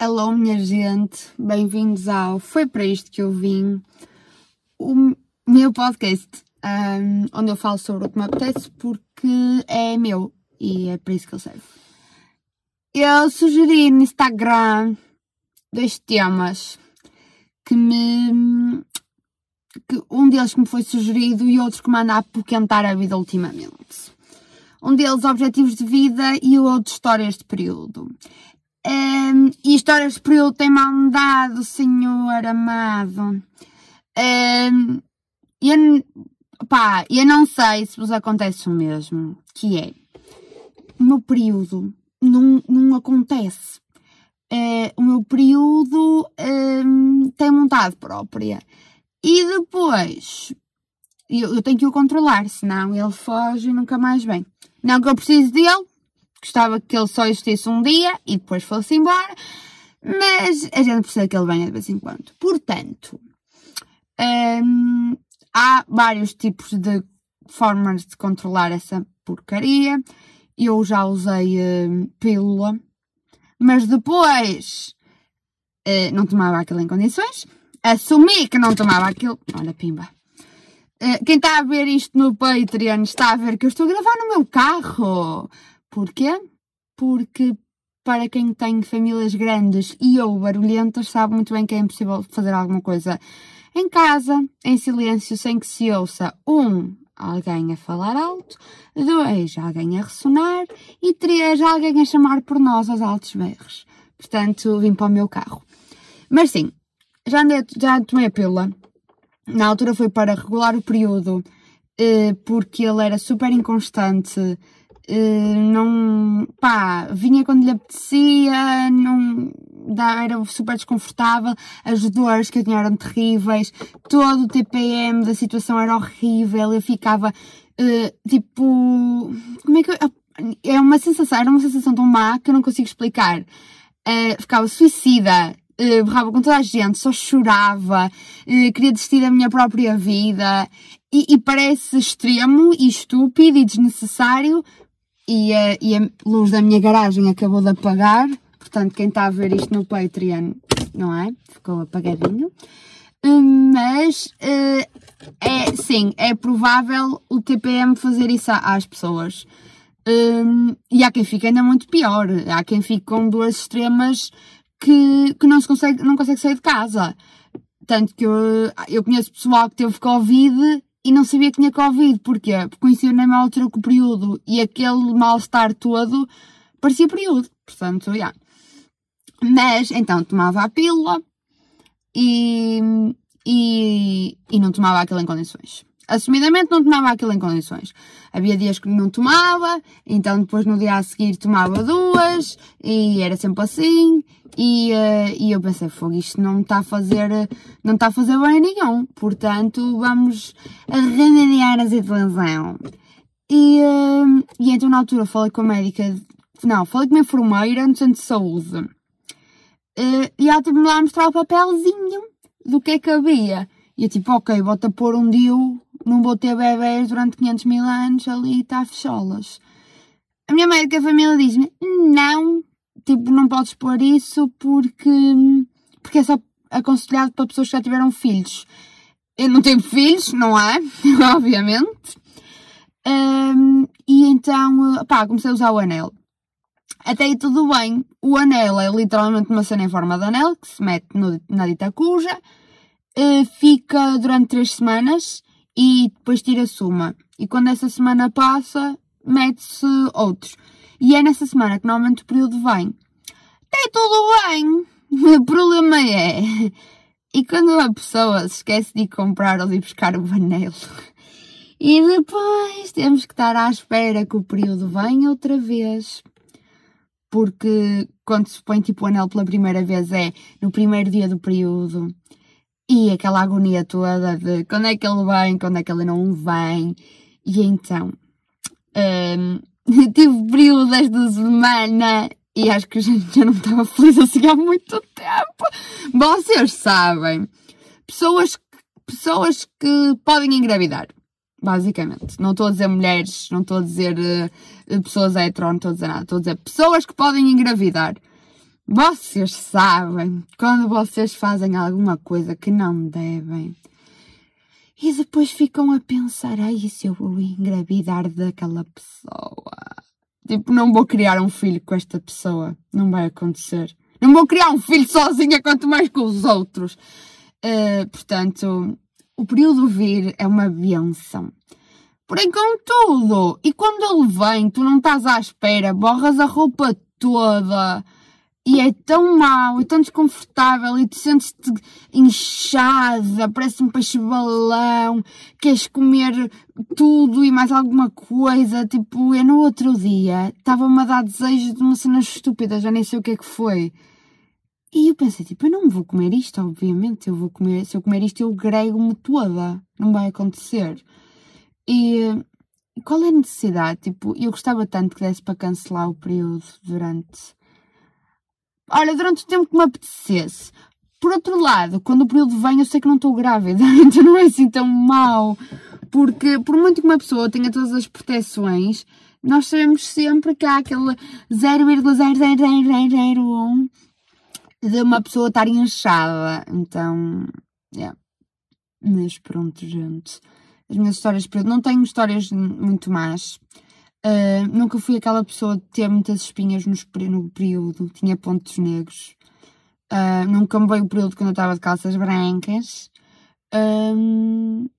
Hello, minha gente, bem-vindos ao Foi para isto que eu vim, o meu podcast, um, onde eu falo sobre o que me apetece porque é meu e é para isso que ele serve. Eu sugeri no Instagram dois temas que me. Que um deles que me foi sugerido e outro que me anda a apoquentar a vida ultimamente. Um deles objetivos de vida e o outro histórias de período. Um, e histórias de período tem mandado, Senhor amado. Um, eu, pá, eu não sei se vos acontece o mesmo, que é, o meu período não, não acontece. Uh, o meu período um, tem vontade própria. E depois, eu, eu tenho que o controlar, senão ele foge e nunca mais vem. Não que eu precise dele, gostava que ele só existisse um dia e depois fosse embora, mas a gente precisa que ele venha de vez em quando. Portanto, hum, há vários tipos de formas de controlar essa porcaria. Eu já usei hum, pílula, mas depois uh, não tomava aquilo em condições. Assumi que não tomava aquilo. Olha, pimba. Uh, quem está a ver isto no Patreon está a ver que eu estou a gravar no meu carro. Porquê? Porque para quem tem famílias grandes e ou barulhentas sabe muito bem que é impossível fazer alguma coisa em casa, em silêncio, sem que se ouça um, alguém a falar alto, dois, alguém a ressonar e três, alguém a chamar por nós aos altos berros. Portanto, vim para o meu carro. Mas sim, já, andei, já tomei a pílula. Na altura foi para regular o período, eh, porque ele era super inconstante, não, pá, vinha quando lhe apetecia, não, era super desconfortável, as dores que eu tinha eram terríveis, todo o TPM da situação era horrível, eu ficava, uh, tipo, como é que eu, é uma sensação, era uma sensação tão má que eu não consigo explicar. Uh, ficava suicida, uh, berrava com toda a gente, só chorava, uh, queria desistir da minha própria vida. E, e, parece extremo e estúpido e desnecessário, e a, e a luz da minha garagem acabou de apagar, portanto quem está a ver isto no Patreon, não é? Ficou apagadinho. Hum, mas uh, é sim, é provável o TPM fazer isso às pessoas. Um, e há quem fique ainda muito pior. Há quem fique com duas extremas que, que não, se consegue, não consegue sair de casa. Tanto que eu, eu conheço pessoal que teve Covid e não sabia que tinha Covid. Porquê? Porque coincidiu na mesma altura com o período e aquele mal-estar todo parecia período. Portanto. Yeah. Mas, então, tomava a pílula e, e, e não tomava aquilo em condições. Assumidamente não tomava aquilo em condições. Havia dias que não tomava, então depois no dia a seguir tomava duas, e era sempre assim, e, uh, e eu pensei, fogo, isto não está a fazer, não está a fazer bem nenhum, portanto vamos remediar a situação. E, uh, e então na altura falei com a médica, não, falei com a enfermeira no centro de saúde, uh, e ela teve-me lá a mostrar o papelzinho do que é que havia. E eu tipo, ok, vou-te a pôr um DIU não vou ter bebés durante 500 mil anos ali está fecholas. A minha médica família diz-me, não, tipo, não podes pôr isso porque, porque é só aconselhado para pessoas que já tiveram filhos. Eu não tenho filhos, não é? Obviamente. Um, e então, pá, comecei a usar o anel. Até aí tudo bem. O anel é literalmente uma cena em forma de anel que se mete no, na dita cuja. Uh, fica durante três semanas e depois tira-se uma. E quando essa semana passa, mete-se outros. E é nessa semana que normalmente o período vem. Tem tudo bem. O problema é. E quando a pessoa se esquece de ir comprar ou de ir buscar o anel. E depois temos que estar à espera que o período venha outra vez. Porque quando se põe tipo o anel pela primeira vez é no primeiro dia do período. E aquela agonia toda de quando é que ele vem, quando é que ele não vem. E então, um, tive período desta semana e acho que já não estava feliz assim há muito tempo. Vocês sabem, pessoas, pessoas que podem engravidar, basicamente. Não estou a dizer mulheres, não estou a dizer uh, pessoas hetero, não estou a dizer nada. Estou a dizer pessoas que podem engravidar. Vocês sabem quando vocês fazem alguma coisa que não devem. E depois ficam a pensar, ai, se eu vou engravidar daquela pessoa? Tipo, não vou criar um filho com esta pessoa. Não vai acontecer. Não vou criar um filho sozinha, quanto mais com os outros. Uh, portanto, o período vir é uma benção. Porém, contudo, e quando ele vem, tu não estás à espera, borras a roupa toda, e é tão mau e tão desconfortável e tu sentes-te inchada, parece um peixe balão, queres comer tudo e mais alguma coisa. Tipo, eu no outro dia estava-me a dar desejo de uma cena estúpida, já nem sei o que é que foi. E eu pensei, tipo, eu não vou comer isto, obviamente. Eu vou comer, se eu comer isto, eu grego-me toda. Não vai acontecer. E qual é a necessidade? Tipo, eu gostava tanto que desse para cancelar o período durante Olha, durante o tempo que me apetecesse. Por outro lado, quando o período vem, eu sei que não estou grávida, então não é assim tão mau. Porque, por muito que uma pessoa tenha todas as proteções, nós sabemos sempre que há aquele 0,00001 de uma pessoa estar inchada. Então, yeah. Mas pronto, gente. As minhas histórias, não tenho histórias muito más. Uh, nunca fui aquela pessoa de ter muitas espinhas no, no período, tinha pontos negros. Uh, nunca me veio o período quando eu estava de calças brancas. Uh,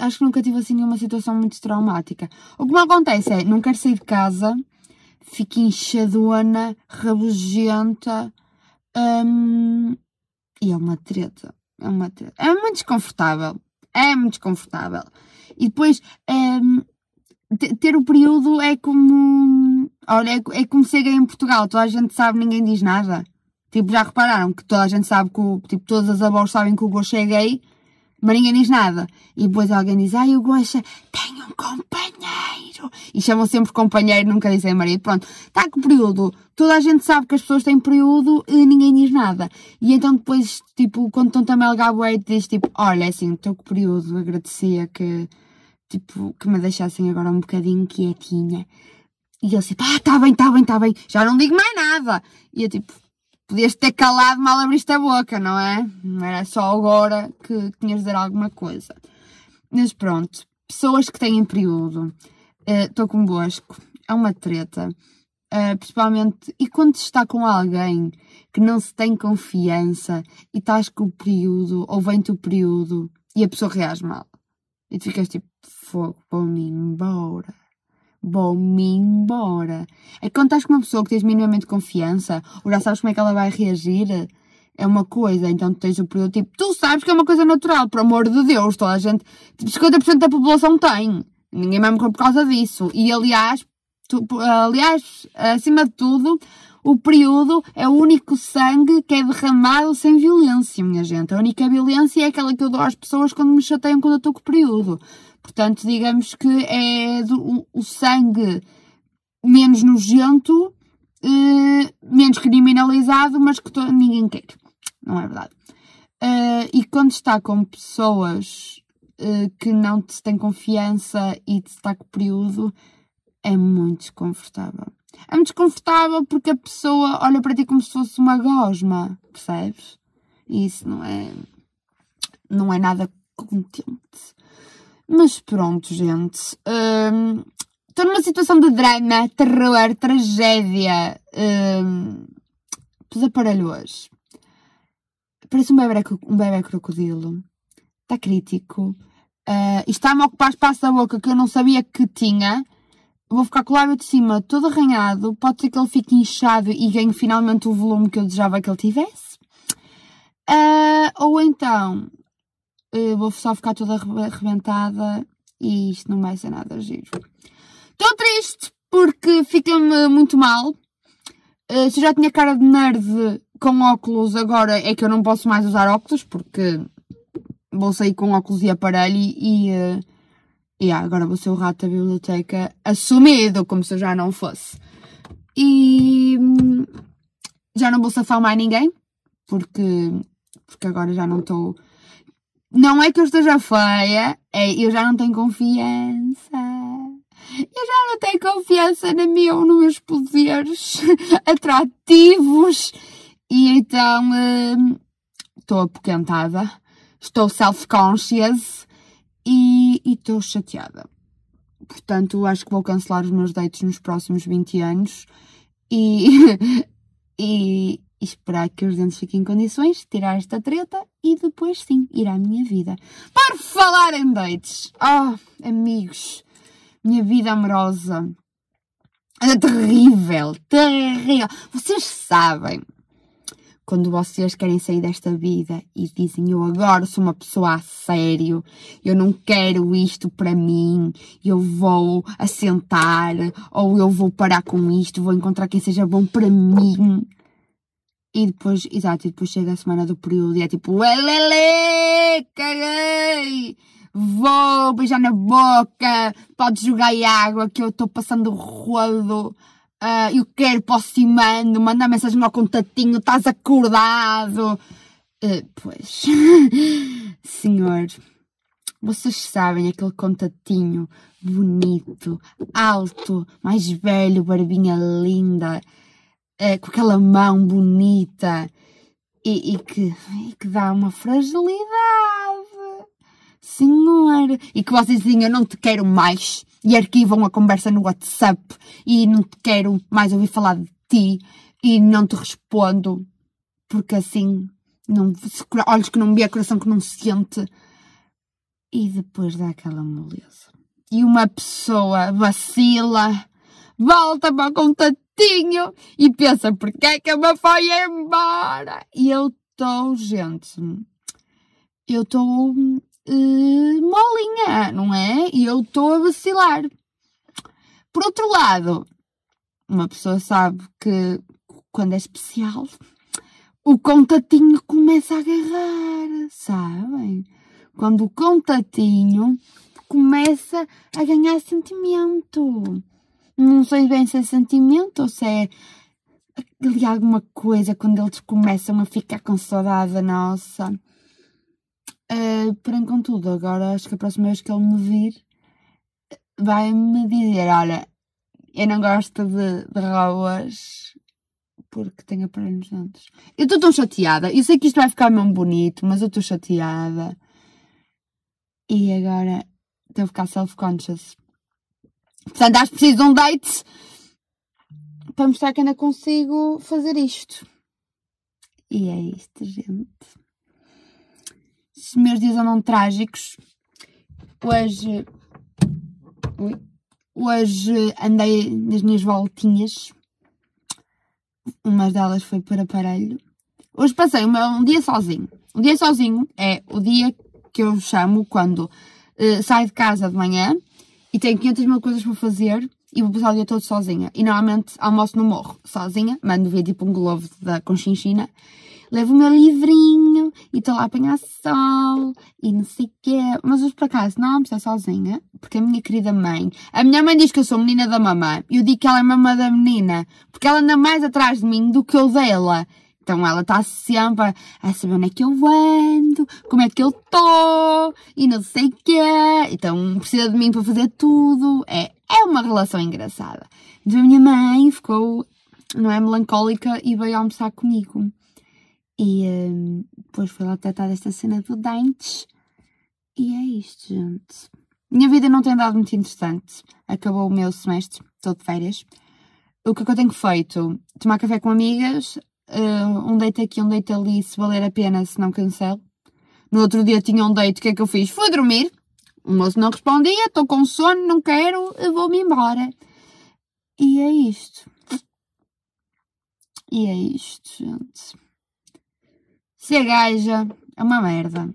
acho que nunca tive assim nenhuma situação muito traumática. O que me acontece é, não quero sair de casa, fico inchadona, rabugenta, um, e é uma treta. É uma treta. É muito desconfortável. É muito desconfortável. E depois, um, ter o período é como. Olha, é, é como ser gay em Portugal, toda a gente sabe, ninguém diz nada. Tipo, já repararam que toda a gente sabe que o, tipo, todas as avós sabem que o Gosha é gay, mas ninguém diz nada. E depois alguém diz, ai, o Gosha tem um companheiro. E chamam sempre companheiro, nunca dizem marido. Pronto, está com período. Toda a gente sabe que as pessoas têm período e ninguém diz nada. E então depois, tipo, quando estão também a diz tipo, olha, é assim, estou com período, agradecia que tipo, que me deixassem agora um bocadinho quietinha. E ele tipo, ah, tá bem, tá bem, tá bem, já não digo mais nada. E eu tipo, podias ter calado mal abriste a boca, não é? Não era só agora que tinhas de dizer alguma coisa. Mas pronto, pessoas que têm período, estou uh, com bosco, é uma treta. Uh, principalmente, e quando se está com alguém que não se tem confiança e estás com o período, ou vem-te o período e a pessoa reage mal. E tu ficas tipo, fogo, vou-me embora. Vou-me embora. É que quando estás com uma pessoa que tens minimamente confiança, ou já sabes como é que ela vai reagir, é uma coisa, então tu tens o período tipo, tu sabes que é uma coisa natural, por amor de Deus, toda a gente, tipo, 50% da população tem. Ninguém vai morrer por causa disso. E aliás, tu, aliás, acima de tudo, o período é o único sangue que é derramado sem violência, minha gente. A única violência é aquela que eu dou às pessoas quando me chateiam quando eu estou com o período. Portanto, digamos que é do, o, sangue menos nojento, eh, menos criminalizado, mas que ninguém quer. Não é verdade? Uh, e quando está com pessoas uh, que não te têm confiança e te está com período, é muito desconfortável. É muito desconfortável porque a pessoa olha para ti como se fosse uma gosma, percebes? E isso não é, não é nada contente. Mas pronto, gente. Hum, estou numa situação de drama, terror, tragédia. Um, dos aparelhos. Parece um bebê, um bebê crocodilo. Está crítico. Uh, está-me a ocupar espaço da boca que eu não sabia que tinha vou ficar com o lábio de cima todo arranhado, pode ser que ele fique inchado e ganhe finalmente o volume que eu desejava que ele tivesse. Uh, ou então, uh, vou só ficar toda arrebentada e isto não vai ser nada giro. Estou triste porque fica-me muito mal. Uh, se eu já tinha cara de nerd com óculos, agora é que eu não posso mais usar óculos porque vou sair com óculos e aparelho e, e e yeah, agora vou ser o rato da biblioteca assumido, como se eu já não fosse. E hum, já não vou safar mais ninguém, porque, porque agora já não estou. Não é que eu esteja feia, é eu já não tenho confiança. Eu já não tenho confiança na minha, nos meus poderes atrativos. E então hum, estou apoquentada, estou self-conscious e estou chateada. Portanto, acho que vou cancelar os meus dates nos próximos 20 anos e, e, esperar que os dentes fiquem em condições, tirar esta treta e depois sim ir à minha vida. Por falar em dates, oh, amigos, minha vida amorosa é terrível, terrível. Vocês sabem quando vocês querem sair desta vida e dizem eu agora sou uma pessoa a sério, eu não quero isto para mim, eu vou assentar ou eu vou parar com isto, vou encontrar quem seja bom para mim. E depois, exato, e depois chega a semana do período e é tipo, elele, caguei, vou beijar na boca, pode jogar água que eu estou passando rodo, uh, eu quero posso ir mando, mandar mensagem ao contatinho, estás acordado. Uh, pois, senhor, vocês sabem aquele contatinho bonito, alto, mais velho, barbinha linda, é, com aquela mão bonita e, e, que, e que dá uma fragilidade. Senhor, e que vocês dizem eu não te quero mais e arquivam a conversa no WhatsApp e não te quero mais ouvir falar de ti e não te respondo porque assim não, olhos que não vê, coração que não sente e depois dá aquela moleza. E uma pessoa vacila, volta para o contato tinho e pensa, porque é que me foi embora? E eu estou, gente, eu estou molinha, não é? E eu estou a vacilar. Por outro lado, uma pessoa sabe que quando é especial, o contatinho começa a agarrar, sabem? Quando o contatinho começa a ganhar sentimento. Não sei bem se é sentimento ou se é ali alguma coisa quando eles começam a ficar com saudade nossa. Uh, porém, contudo, agora acho que a próxima vez que ele me vir vai-me dizer: Olha, eu não gosto de, de robôs porque tenho aparelho nos dentes. Eu estou tão chateada. Eu sei que isto vai ficar mesmo bonito, mas eu estou chateada. E agora estou a ficar self-conscious. Portanto, acho que preciso de um date para mostrar que ainda consigo fazer isto. E é isto, gente. Os meus dias andam trágicos. Hoje. Hoje andei nas minhas voltinhas. Uma delas foi para aparelho. Hoje passei um dia sozinho. Um dia sozinho é o dia que eu chamo quando uh, saio de casa de manhã e tenho 500 mil coisas para fazer e vou passar o dia todo sozinha. E normalmente almoço no morro, sozinha, mando ver tipo um globo da Conchinchina, levo o meu livrinho e estou lá a apanhar sol e não sei o quê. Mas hoje por acaso não almocei sozinha, porque a minha querida mãe, a minha mãe diz que eu sou menina da mamãe, e eu digo que ela é mamã da menina, porque ela anda mais atrás de mim do que eu dela. Então ela está sempre a saber onde é que eu ando, como é que eu estou e não sei o quê. Então precisa de mim para fazer tudo. É, é uma relação engraçada. Então a minha mãe ficou, não é, melancólica e veio almoçar comigo. E um, depois foi lá tratar desta cena do dentes. E é isto, gente. Minha vida não tem dado muito interessante. Acabou o meu semestre, estou de férias. O que é que eu tenho feito? Tomar café com amigas, uh, um date aqui, um date ali, se valer a pena, se não cancelo. No outro dia tinha um date, o que é que eu fiz? Fui dormir. O moço não respondia, estou com sono, não quero, vou-me embora. E é isto. E é isto, gente. Ser gaja é uma merda.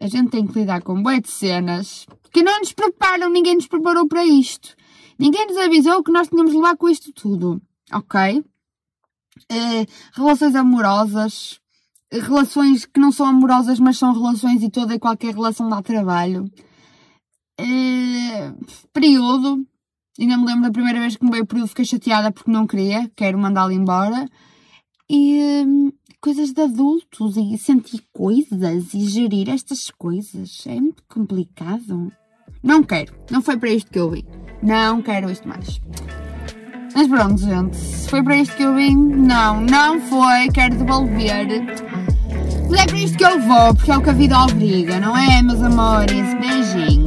A gente tem que lidar com boas de cenas que não nos preparam, ninguém nos preparou para isto. Ninguém nos avisou que nós tínhamos de levar com isto tudo. Ok? Uh, relações amorosas, relações que não são amorosas, mas são relações e toda e qualquer relação dá trabalho. Uh, período, ainda me lembro da primeira vez que me veio o período, fiquei chateada porque não queria, quero mandá-lo embora. E uh, coisas de adultos e sentir coisas e gerir estas coisas é muito complicado. Não quero, não foi para isto que eu vim. Não quero isto mais. Mas pronto, gente, se foi para isto que eu vim, não, não foi, quero devolver. Mas é para isto que eu vou, porque é o que a vida obriga, não é, meus amores? Beijinhos.